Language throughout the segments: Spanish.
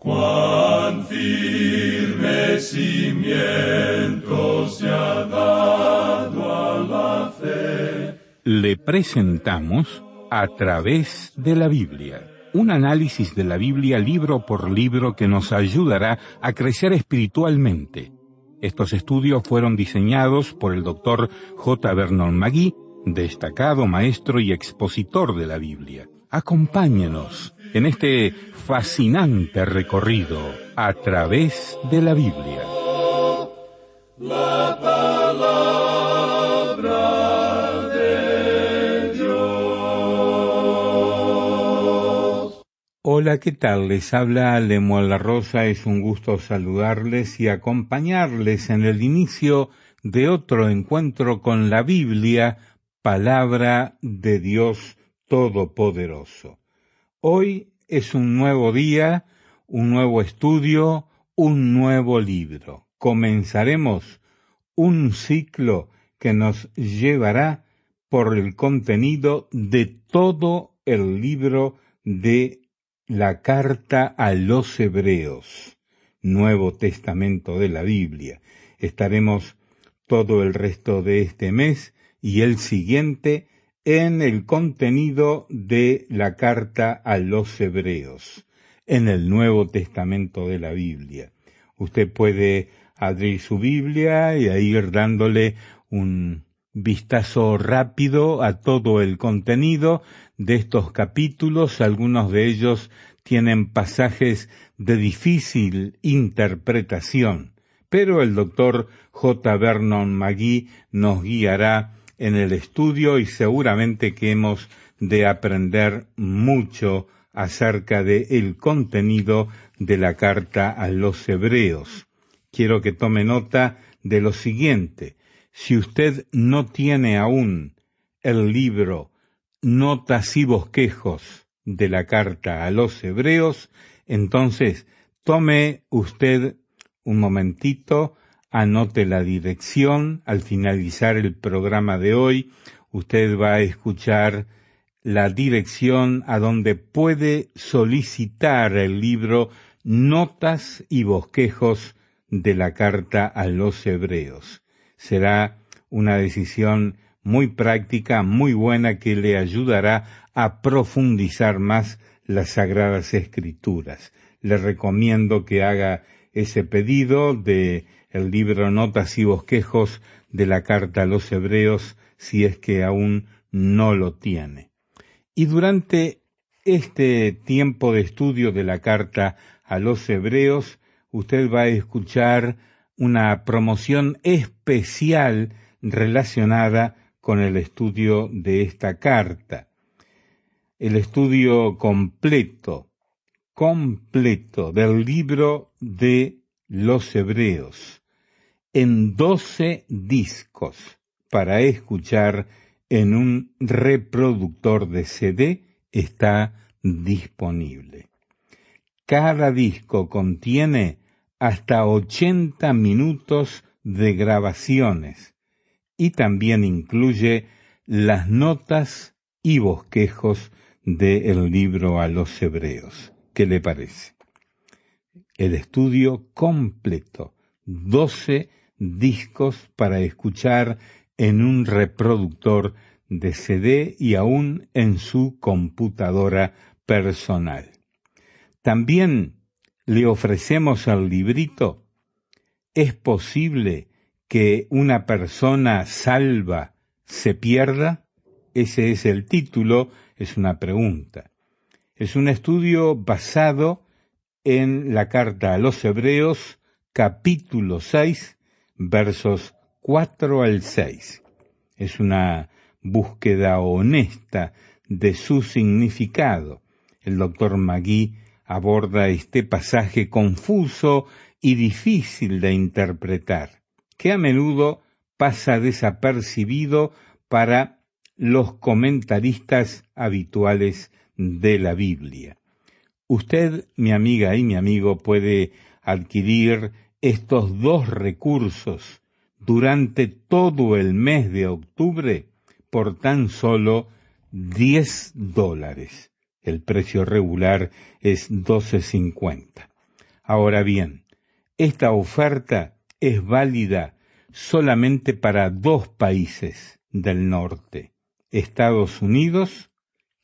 Cuán se a fe. Le presentamos a través de la Biblia. Un análisis de la Biblia libro por libro que nos ayudará a crecer espiritualmente. Estos estudios fueron diseñados por el doctor J. Vernon Magui, destacado maestro y expositor de la Biblia. Acompáñenos en este fascinante recorrido a través de la Biblia. La palabra de Dios. Hola, ¿qué tal? Les habla Lemuel La Rosa. Es un gusto saludarles y acompañarles en el inicio de otro encuentro con la Biblia, palabra de Dios Todopoderoso. Hoy es un nuevo día, un nuevo estudio, un nuevo libro. Comenzaremos un ciclo que nos llevará por el contenido de todo el libro de la carta a los hebreos, Nuevo Testamento de la Biblia. Estaremos todo el resto de este mes y el siguiente en el contenido de la carta a los hebreos, en el Nuevo Testamento de la Biblia. Usted puede abrir su Biblia y ir dándole un vistazo rápido a todo el contenido de estos capítulos. Algunos de ellos tienen pasajes de difícil interpretación, pero el doctor J. Vernon Magui nos guiará en el estudio y seguramente que hemos de aprender mucho acerca de el contenido de la carta a los hebreos. Quiero que tome nota de lo siguiente. Si usted no tiene aún el libro Notas y bosquejos de la carta a los hebreos, entonces tome usted un momentito anote la dirección. Al finalizar el programa de hoy, usted va a escuchar la dirección a donde puede solicitar el libro Notas y Bosquejos de la Carta a los Hebreos. Será una decisión muy práctica, muy buena, que le ayudará a profundizar más las Sagradas Escrituras. Le recomiendo que haga ese pedido de el libro Notas y Bosquejos de la Carta a los Hebreos si es que aún no lo tiene. Y durante este tiempo de estudio de la Carta a los Hebreos, usted va a escuchar una promoción especial relacionada con el estudio de esta carta. El estudio completo, completo del libro de los Hebreos en doce discos para escuchar en un reproductor de CD está disponible. Cada disco contiene hasta 80 minutos de grabaciones y también incluye las notas y bosquejos del libro a los hebreos. ¿Qué le parece? El estudio completo, 12 discos para escuchar en un reproductor de CD y aún en su computadora personal. También le ofrecemos al librito ¿Es posible que una persona salva se pierda? Ese es el título, es una pregunta. Es un estudio basado en la carta a los Hebreos, capítulo 6, versos 4 al 6. Es una búsqueda honesta de su significado. El doctor Magui aborda este pasaje confuso y difícil de interpretar, que a menudo pasa desapercibido para los comentaristas habituales de la Biblia. Usted, mi amiga y mi amigo, puede adquirir estos dos recursos durante todo el mes de octubre por tan solo 10 dólares. El precio regular es 12.50. Ahora bien, esta oferta es válida solamente para dos países del norte, Estados Unidos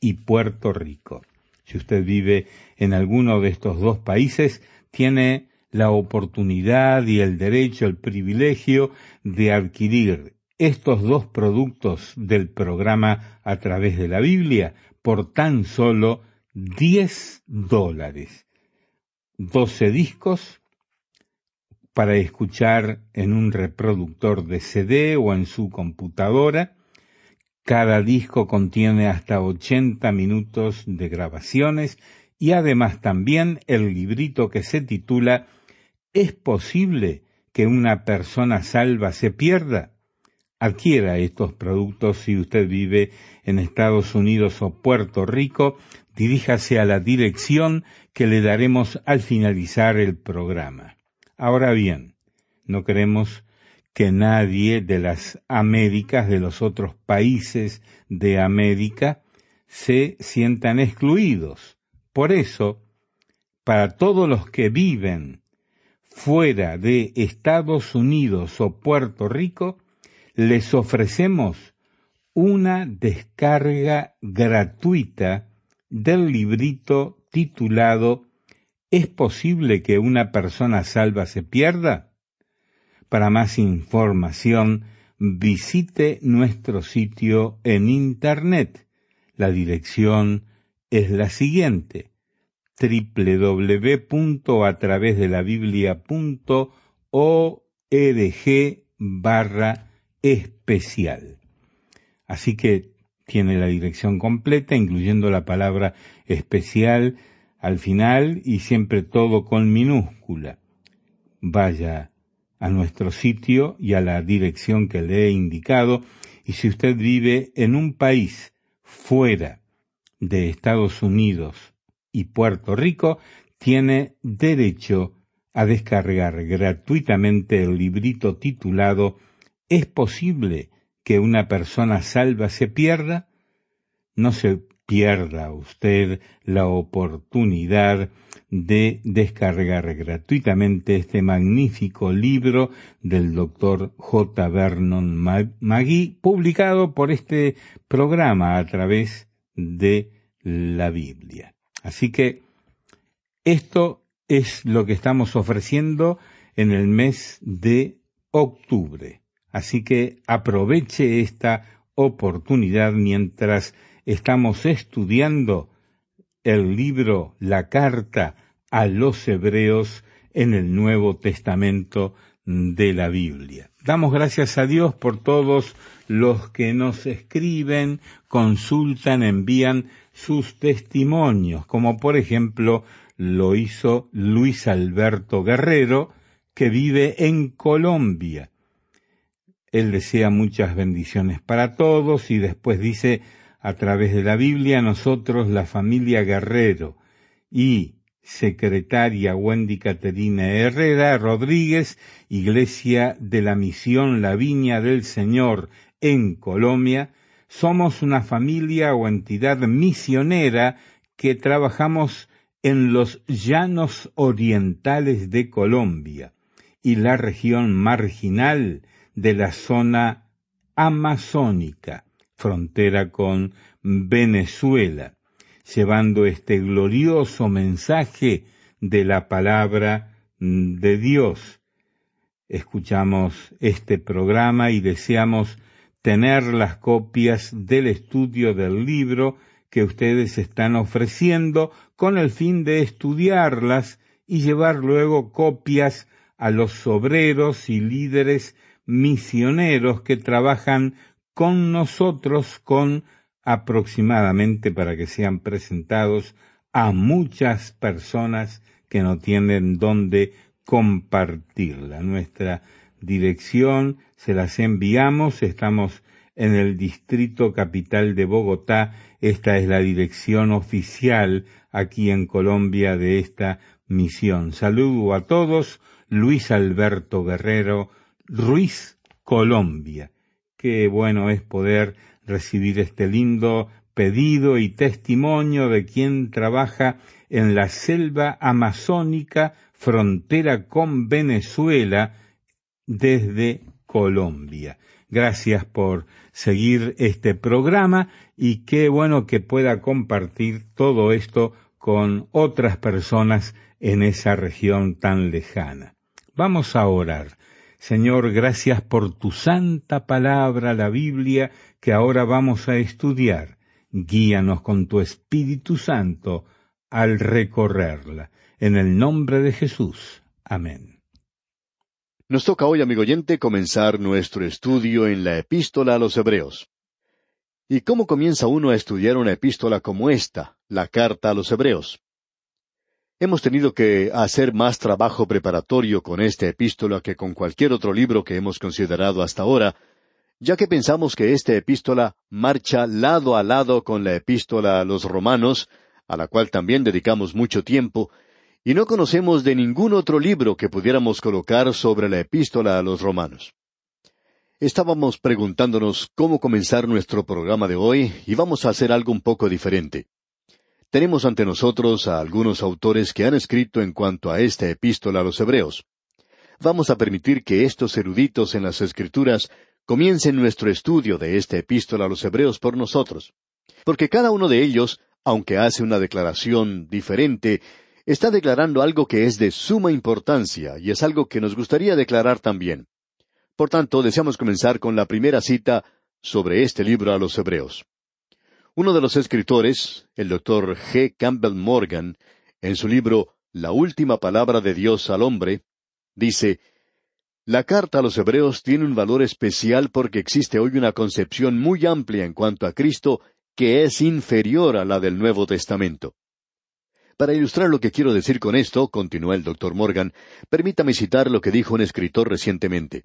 y Puerto Rico. Si usted vive en alguno de estos dos países, tiene la oportunidad y el derecho, el privilegio de adquirir estos dos productos del programa a través de la Biblia por tan solo 10 dólares. 12 discos para escuchar en un reproductor de CD o en su computadora. Cada disco contiene hasta 80 minutos de grabaciones y además también el librito que se titula ¿Es posible que una persona salva se pierda? Adquiera estos productos si usted vive en Estados Unidos o Puerto Rico, diríjase a la dirección que le daremos al finalizar el programa. Ahora bien, no queremos que nadie de las Américas, de los otros países de América, se sientan excluidos. Por eso, para todos los que viven fuera de Estados Unidos o Puerto Rico, les ofrecemos una descarga gratuita del librito titulado ¿Es posible que una persona salva se pierda? Para más información, visite nuestro sitio en Internet. La dirección es la siguiente www.atravesdelabiblia.org barra especial. Así que tiene la dirección completa, incluyendo la palabra especial al final y siempre todo con minúscula. Vaya a nuestro sitio y a la dirección que le he indicado y si usted vive en un país fuera de Estados Unidos y Puerto Rico, tiene derecho a descargar gratuitamente el librito titulado ¿Es posible que una persona salva se pierda? No se pierda usted la oportunidad de descargar gratuitamente este magnífico libro del doctor J. Vernon Magui, publicado por este programa a través de la Biblia. Así que esto es lo que estamos ofreciendo en el mes de octubre. Así que aproveche esta oportunidad mientras estamos estudiando el libro, la carta a los hebreos en el Nuevo Testamento de la Biblia. Damos gracias a Dios por todos los que nos escriben, consultan, envían sus testimonios, como por ejemplo lo hizo Luis Alberto Guerrero, que vive en Colombia. Él desea muchas bendiciones para todos y después dice, a través de la Biblia, nosotros, la familia Guerrero y secretaria Wendy Caterina Herrera Rodríguez, Iglesia de la Misión La Viña del Señor en Colombia, somos una familia o entidad misionera que trabajamos en los llanos orientales de Colombia y la región marginal de la zona amazónica, frontera con Venezuela, llevando este glorioso mensaje de la palabra de Dios. Escuchamos este programa y deseamos tener las copias del estudio del libro que ustedes están ofreciendo con el fin de estudiarlas y llevar luego copias a los obreros y líderes misioneros que trabajan con nosotros con aproximadamente para que sean presentados a muchas personas que no tienen dónde compartirla. Nuestra dirección, se las enviamos, estamos en el distrito capital de Bogotá, esta es la dirección oficial aquí en Colombia de esta misión. Saludo a todos, Luis Alberto Guerrero, Ruiz, Colombia. Qué bueno es poder recibir este lindo pedido y testimonio de quien trabaja en la selva amazónica frontera con Venezuela desde Colombia. Gracias por seguir este programa y qué bueno que pueda compartir todo esto con otras personas en esa región tan lejana. Vamos a orar. Señor, gracias por tu santa palabra, la Biblia, que ahora vamos a estudiar. Guíanos con tu Espíritu Santo al recorrerla. En el nombre de Jesús. Amén. Nos toca hoy, amigo oyente, comenzar nuestro estudio en la epístola a los Hebreos. ¿Y cómo comienza uno a estudiar una epístola como esta, la carta a los Hebreos? Hemos tenido que hacer más trabajo preparatorio con esta epístola que con cualquier otro libro que hemos considerado hasta ahora, ya que pensamos que esta epístola marcha lado a lado con la epístola a los romanos, a la cual también dedicamos mucho tiempo, y no conocemos de ningún otro libro que pudiéramos colocar sobre la epístola a los romanos. Estábamos preguntándonos cómo comenzar nuestro programa de hoy y vamos a hacer algo un poco diferente. Tenemos ante nosotros a algunos autores que han escrito en cuanto a esta epístola a los hebreos. Vamos a permitir que estos eruditos en las escrituras comiencen nuestro estudio de esta epístola a los hebreos por nosotros. Porque cada uno de ellos aunque hace una declaración diferente, está declarando algo que es de suma importancia y es algo que nos gustaría declarar también. Por tanto, deseamos comenzar con la primera cita sobre este libro a los Hebreos. Uno de los escritores, el doctor G. Campbell Morgan, en su libro La última palabra de Dios al hombre, dice, La carta a los Hebreos tiene un valor especial porque existe hoy una concepción muy amplia en cuanto a Cristo que es inferior a la del Nuevo Testamento. Para ilustrar lo que quiero decir con esto, continuó el doctor Morgan, permítame citar lo que dijo un escritor recientemente.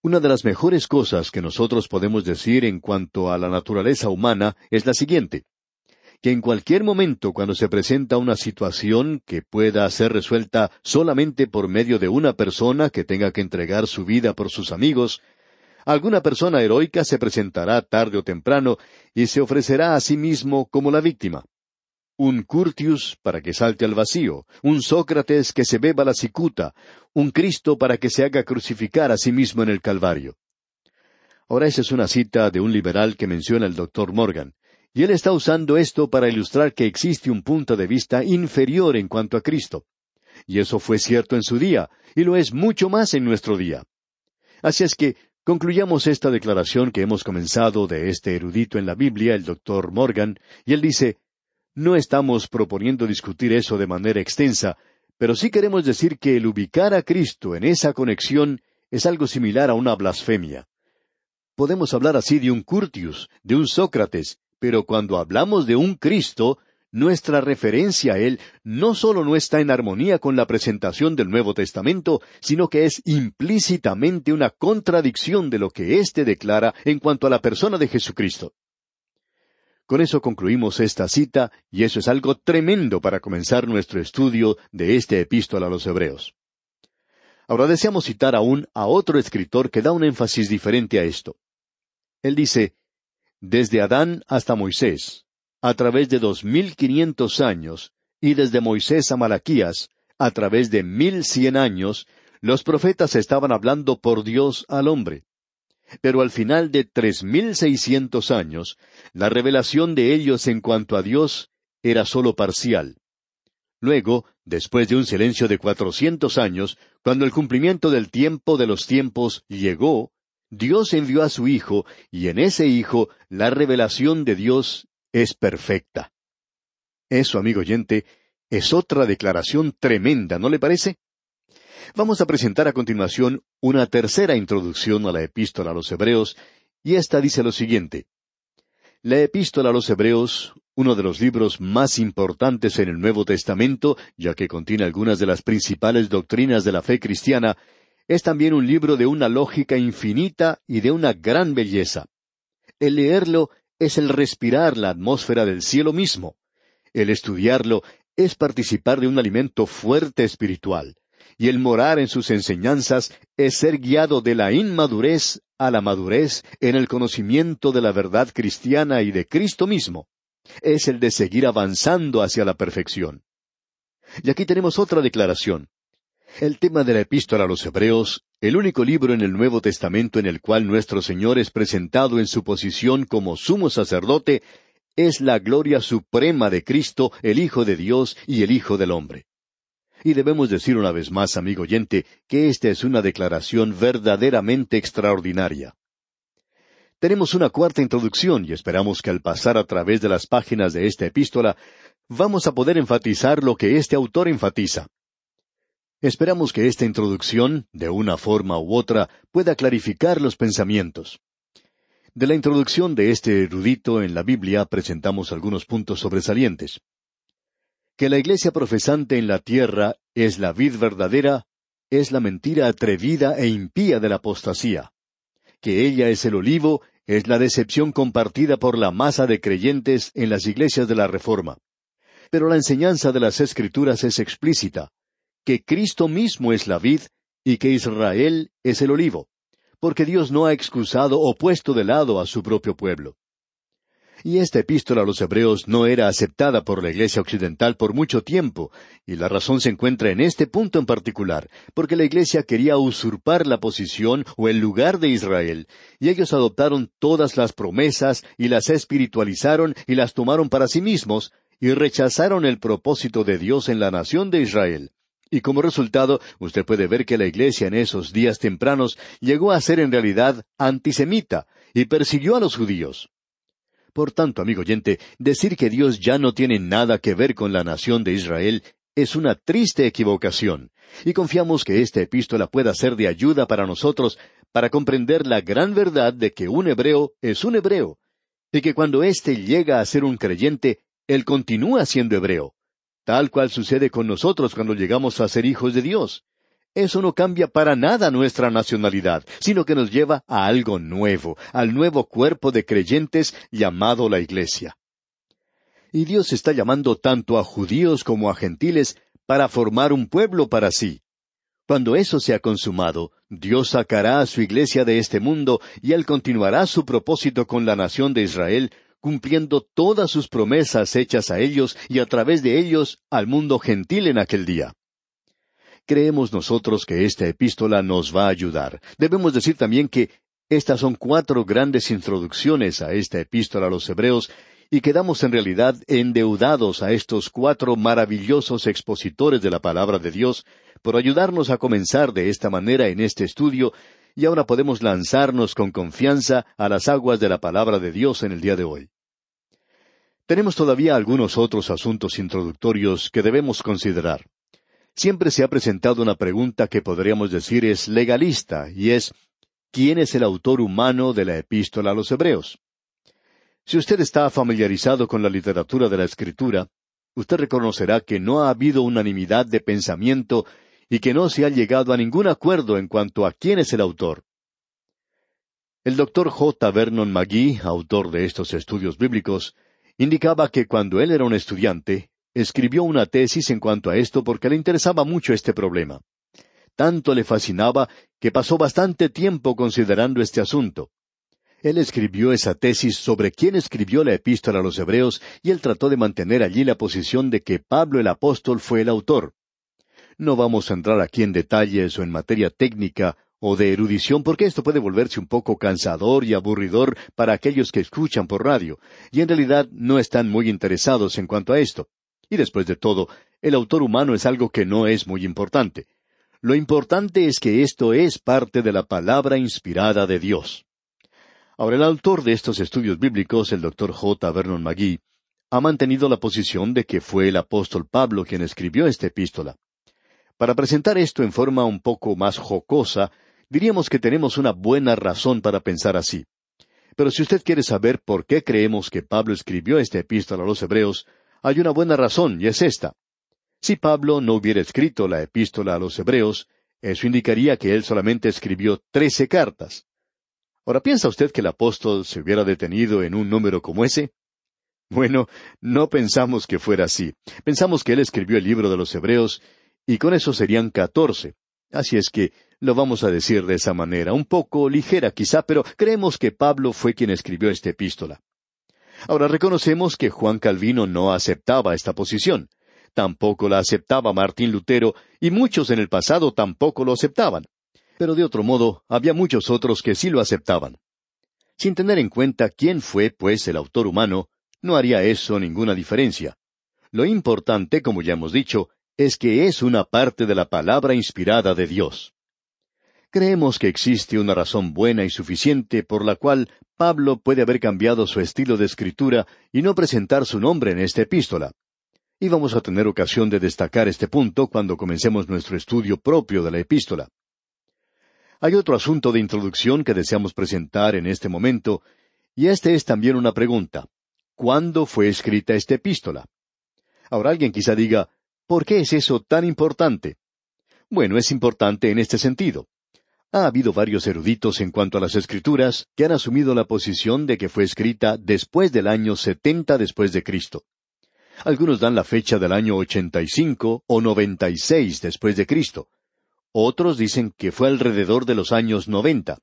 Una de las mejores cosas que nosotros podemos decir en cuanto a la naturaleza humana es la siguiente que en cualquier momento cuando se presenta una situación que pueda ser resuelta solamente por medio de una persona que tenga que entregar su vida por sus amigos, Alguna persona heroica se presentará tarde o temprano y se ofrecerá a sí mismo como la víctima. Un Curtius para que salte al vacío, un Sócrates que se beba la cicuta, un Cristo para que se haga crucificar a sí mismo en el Calvario. Ahora esa es una cita de un liberal que menciona el doctor Morgan, y él está usando esto para ilustrar que existe un punto de vista inferior en cuanto a Cristo. Y eso fue cierto en su día, y lo es mucho más en nuestro día. Así es que Concluyamos esta declaración que hemos comenzado de este erudito en la Biblia, el doctor Morgan, y él dice, no estamos proponiendo discutir eso de manera extensa, pero sí queremos decir que el ubicar a Cristo en esa conexión es algo similar a una blasfemia. Podemos hablar así de un Curtius, de un Sócrates, pero cuando hablamos de un Cristo, nuestra referencia a Él no solo no está en armonía con la presentación del Nuevo Testamento, sino que es implícitamente una contradicción de lo que éste declara en cuanto a la persona de Jesucristo. Con eso concluimos esta cita, y eso es algo tremendo para comenzar nuestro estudio de este epístola a los Hebreos. Ahora deseamos citar aún a otro escritor que da un énfasis diferente a esto. Él dice, Desde Adán hasta Moisés, a través de dos mil quinientos años, y desde Moisés a Malaquías, a través de mil cien años, los profetas estaban hablando por Dios al hombre. Pero al final de tres mil seiscientos años, la revelación de ellos en cuanto a Dios era sólo parcial. Luego, después de un silencio de cuatrocientos años, cuando el cumplimiento del tiempo de los tiempos llegó, Dios envió a su Hijo, y en ese Hijo la revelación de Dios es perfecta. Eso, amigo oyente, es otra declaración tremenda, ¿no le parece? Vamos a presentar a continuación una tercera introducción a la epístola a los Hebreos, y esta dice lo siguiente. La epístola a los Hebreos, uno de los libros más importantes en el Nuevo Testamento, ya que contiene algunas de las principales doctrinas de la fe cristiana, es también un libro de una lógica infinita y de una gran belleza. El leerlo es el respirar la atmósfera del cielo mismo. El estudiarlo es participar de un alimento fuerte espiritual, y el morar en sus enseñanzas es ser guiado de la inmadurez a la madurez en el conocimiento de la verdad cristiana y de Cristo mismo. Es el de seguir avanzando hacia la perfección. Y aquí tenemos otra declaración. El tema de la epístola a los Hebreos, el único libro en el Nuevo Testamento en el cual nuestro Señor es presentado en su posición como sumo sacerdote, es la gloria suprema de Cristo, el Hijo de Dios y el Hijo del hombre. Y debemos decir una vez más, amigo oyente, que esta es una declaración verdaderamente extraordinaria. Tenemos una cuarta introducción y esperamos que al pasar a través de las páginas de esta epístola vamos a poder enfatizar lo que este autor enfatiza. Esperamos que esta introducción, de una forma u otra, pueda clarificar los pensamientos. De la introducción de este erudito en la Biblia presentamos algunos puntos sobresalientes. Que la iglesia profesante en la tierra es la vid verdadera, es la mentira atrevida e impía de la apostasía. Que ella es el olivo, es la decepción compartida por la masa de creyentes en las iglesias de la Reforma. Pero la enseñanza de las Escrituras es explícita que Cristo mismo es la vid y que Israel es el olivo, porque Dios no ha excusado o puesto de lado a su propio pueblo. Y esta epístola a los Hebreos no era aceptada por la Iglesia Occidental por mucho tiempo, y la razón se encuentra en este punto en particular, porque la Iglesia quería usurpar la posición o el lugar de Israel, y ellos adoptaron todas las promesas y las espiritualizaron y las tomaron para sí mismos, y rechazaron el propósito de Dios en la nación de Israel. Y como resultado, usted puede ver que la iglesia en esos días tempranos llegó a ser en realidad antisemita y persiguió a los judíos. Por tanto, amigo oyente, decir que Dios ya no tiene nada que ver con la nación de Israel es una triste equivocación, y confiamos que esta epístola pueda ser de ayuda para nosotros para comprender la gran verdad de que un hebreo es un hebreo, y que cuando éste llega a ser un creyente, él continúa siendo hebreo, tal cual sucede con nosotros cuando llegamos a ser hijos de Dios. Eso no cambia para nada nuestra nacionalidad, sino que nos lleva a algo nuevo, al nuevo cuerpo de creyentes llamado la Iglesia. Y Dios está llamando tanto a judíos como a gentiles para formar un pueblo para sí. Cuando eso sea consumado, Dios sacará a su Iglesia de este mundo y Él continuará su propósito con la nación de Israel, cumpliendo todas sus promesas hechas a ellos y a través de ellos al mundo gentil en aquel día. Creemos nosotros que esta epístola nos va a ayudar. Debemos decir también que estas son cuatro grandes introducciones a esta epístola a los Hebreos y quedamos en realidad endeudados a estos cuatro maravillosos expositores de la palabra de Dios por ayudarnos a comenzar de esta manera en este estudio y ahora podemos lanzarnos con confianza a las aguas de la palabra de Dios en el día de hoy. Tenemos todavía algunos otros asuntos introductorios que debemos considerar. Siempre se ha presentado una pregunta que podríamos decir es legalista, y es ¿quién es el autor humano de la epístola a los Hebreos? Si usted está familiarizado con la literatura de la Escritura, usted reconocerá que no ha habido unanimidad de pensamiento y que no se ha llegado a ningún acuerdo en cuanto a quién es el autor. El doctor J. Vernon McGee, autor de estos estudios bíblicos, indicaba que cuando él era un estudiante, escribió una tesis en cuanto a esto porque le interesaba mucho este problema. Tanto le fascinaba que pasó bastante tiempo considerando este asunto. Él escribió esa tesis sobre quién escribió la epístola a los Hebreos y él trató de mantener allí la posición de que Pablo el apóstol fue el autor. No vamos a entrar aquí en detalles o en materia técnica o de erudición porque esto puede volverse un poco cansador y aburridor para aquellos que escuchan por radio, y en realidad no están muy interesados en cuanto a esto. Y después de todo, el autor humano es algo que no es muy importante. Lo importante es que esto es parte de la palabra inspirada de Dios. Ahora, el autor de estos estudios bíblicos, el doctor J. Vernon McGee, ha mantenido la posición de que fue el apóstol Pablo quien escribió esta epístola. Para presentar esto en forma un poco más jocosa, diríamos que tenemos una buena razón para pensar así. Pero si usted quiere saber por qué creemos que Pablo escribió esta epístola a los Hebreos, hay una buena razón, y es esta. Si Pablo no hubiera escrito la epístola a los Hebreos, eso indicaría que él solamente escribió trece cartas. Ahora, ¿piensa usted que el apóstol se hubiera detenido en un número como ese? Bueno, no pensamos que fuera así. Pensamos que él escribió el libro de los Hebreos y con eso serían catorce. Así es que lo vamos a decir de esa manera, un poco ligera quizá, pero creemos que Pablo fue quien escribió esta epístola. Ahora reconocemos que Juan Calvino no aceptaba esta posición. tampoco la aceptaba Martín Lutero, y muchos en el pasado tampoco lo aceptaban. Pero de otro modo, había muchos otros que sí lo aceptaban. Sin tener en cuenta quién fue, pues, el autor humano, no haría eso ninguna diferencia. Lo importante, como ya hemos dicho, es que es una parte de la palabra inspirada de Dios. Creemos que existe una razón buena y suficiente por la cual Pablo puede haber cambiado su estilo de escritura y no presentar su nombre en esta epístola. Y vamos a tener ocasión de destacar este punto cuando comencemos nuestro estudio propio de la epístola. Hay otro asunto de introducción que deseamos presentar en este momento, y este es también una pregunta. ¿Cuándo fue escrita esta epístola? Ahora alguien quizá diga, ¿por qué es eso tan importante? Bueno, es importante en este sentido. Ha habido varios eruditos en cuanto a las escrituras que han asumido la posición de que fue escrita después del año setenta después de Cristo. Algunos dan la fecha del año ochenta y cinco o noventa y seis después de Cristo. Otros dicen que fue alrededor de los años noventa.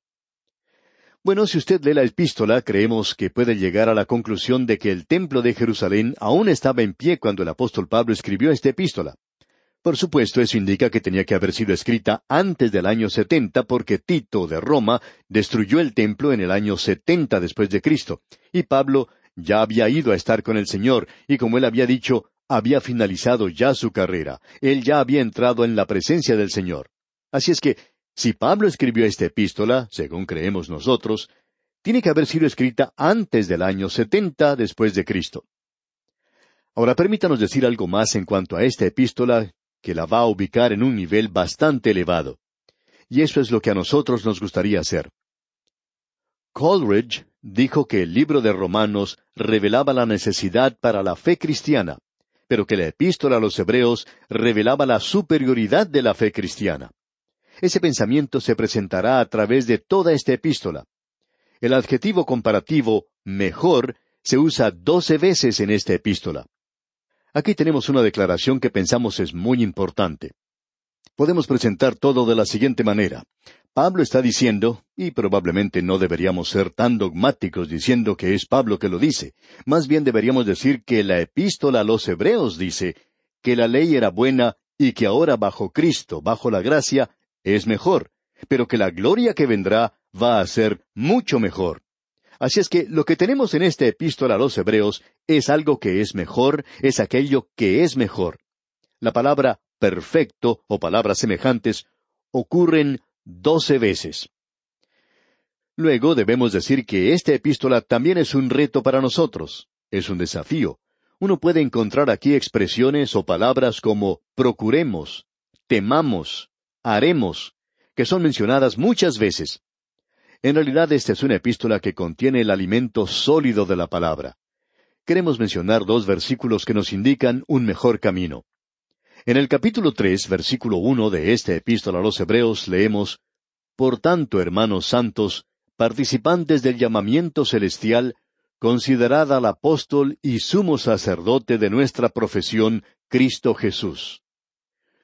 Bueno, si usted lee la epístola, creemos que puede llegar a la conclusión de que el templo de Jerusalén aún estaba en pie cuando el apóstol Pablo escribió esta epístola. Por supuesto, eso indica que tenía que haber sido escrita antes del año setenta porque Tito de Roma destruyó el templo en el año setenta después de Cristo, y Pablo ya había ido a estar con el Señor, y como él había dicho, había finalizado ya su carrera, él ya había entrado en la presencia del Señor. Así es que, si Pablo escribió esta epístola, según creemos nosotros, tiene que haber sido escrita antes del año setenta después de Cristo. Ahora permítanos decir algo más en cuanto a esta epístola que la va a ubicar en un nivel bastante elevado. Y eso es lo que a nosotros nos gustaría hacer. Coleridge dijo que el libro de Romanos revelaba la necesidad para la fe cristiana, pero que la epístola a los Hebreos revelaba la superioridad de la fe cristiana. Ese pensamiento se presentará a través de toda esta epístola. El adjetivo comparativo mejor se usa doce veces en esta epístola. Aquí tenemos una declaración que pensamos es muy importante. Podemos presentar todo de la siguiente manera. Pablo está diciendo, y probablemente no deberíamos ser tan dogmáticos diciendo que es Pablo que lo dice, más bien deberíamos decir que la epístola a los hebreos dice que la ley era buena y que ahora bajo Cristo, bajo la gracia, es mejor, pero que la gloria que vendrá va a ser mucho mejor. Así es que lo que tenemos en esta epístola a los Hebreos es algo que es mejor, es aquello que es mejor. La palabra perfecto o palabras semejantes ocurren doce veces. Luego debemos decir que esta epístola también es un reto para nosotros, es un desafío. Uno puede encontrar aquí expresiones o palabras como procuremos, temamos, haremos, que son mencionadas muchas veces. En realidad esta es una epístola que contiene el alimento sólido de la palabra. Queremos mencionar dos versículos que nos indican un mejor camino. En el capítulo tres, versículo uno de esta epístola a los Hebreos leemos Por tanto, hermanos santos, participantes del llamamiento celestial, considerad al apóstol y sumo sacerdote de nuestra profesión, Cristo Jesús.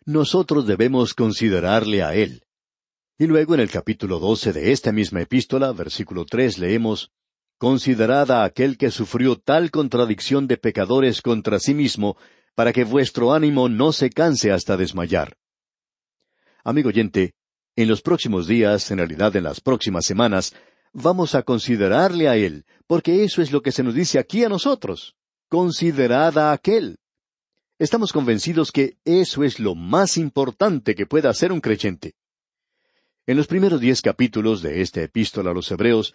Nosotros debemos considerarle a Él. Y luego en el capítulo doce de esta misma epístola, versículo tres, leemos Considerad a aquel que sufrió tal contradicción de pecadores contra sí mismo, para que vuestro ánimo no se canse hasta desmayar. Amigo oyente, en los próximos días, en realidad en las próximas semanas, vamos a considerarle a Él, porque eso es lo que se nos dice aquí a nosotros. Considerad a aquel. Estamos convencidos que eso es lo más importante que pueda hacer un creyente. En los primeros diez capítulos de esta epístola a los Hebreos,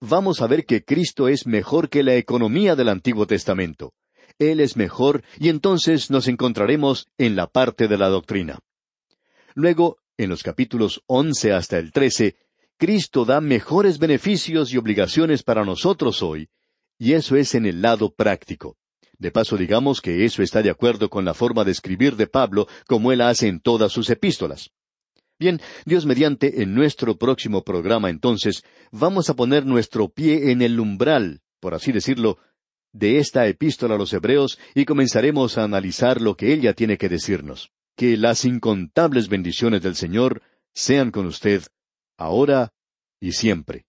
vamos a ver que Cristo es mejor que la economía del Antiguo Testamento. Él es mejor y entonces nos encontraremos en la parte de la doctrina. Luego, en los capítulos once hasta el trece, Cristo da mejores beneficios y obligaciones para nosotros hoy, y eso es en el lado práctico. De paso digamos que eso está de acuerdo con la forma de escribir de Pablo, como él hace en todas sus epístolas. Bien, Dios mediante, en nuestro próximo programa entonces, vamos a poner nuestro pie en el umbral, por así decirlo, de esta epístola a los Hebreos y comenzaremos a analizar lo que ella tiene que decirnos. Que las incontables bendiciones del Señor sean con usted, ahora y siempre.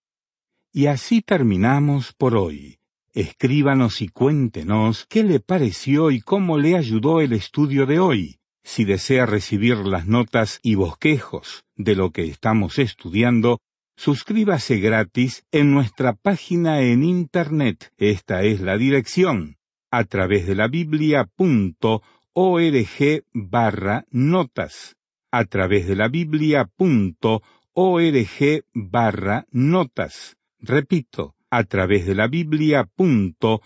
Y así terminamos por hoy Escríbanos y cuéntenos qué le pareció y cómo le ayudó el estudio de hoy. Si desea recibir las notas y bosquejos de lo que estamos estudiando, suscríbase gratis en nuestra página en Internet. Esta es la dirección a través de la biblia.org barra notas. A través de la biblia.org barra notas. Repito, a través de la biblia.org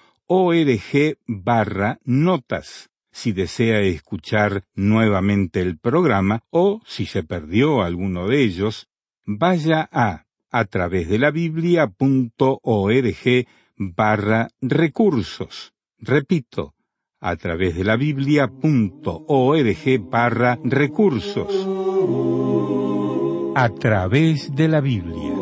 barra notas si desea escuchar nuevamente el programa o si se perdió alguno de ellos, vaya a a través de la biblia.org barra recursos. Repito, a través de la biblia.org barra recursos. A través de la Biblia.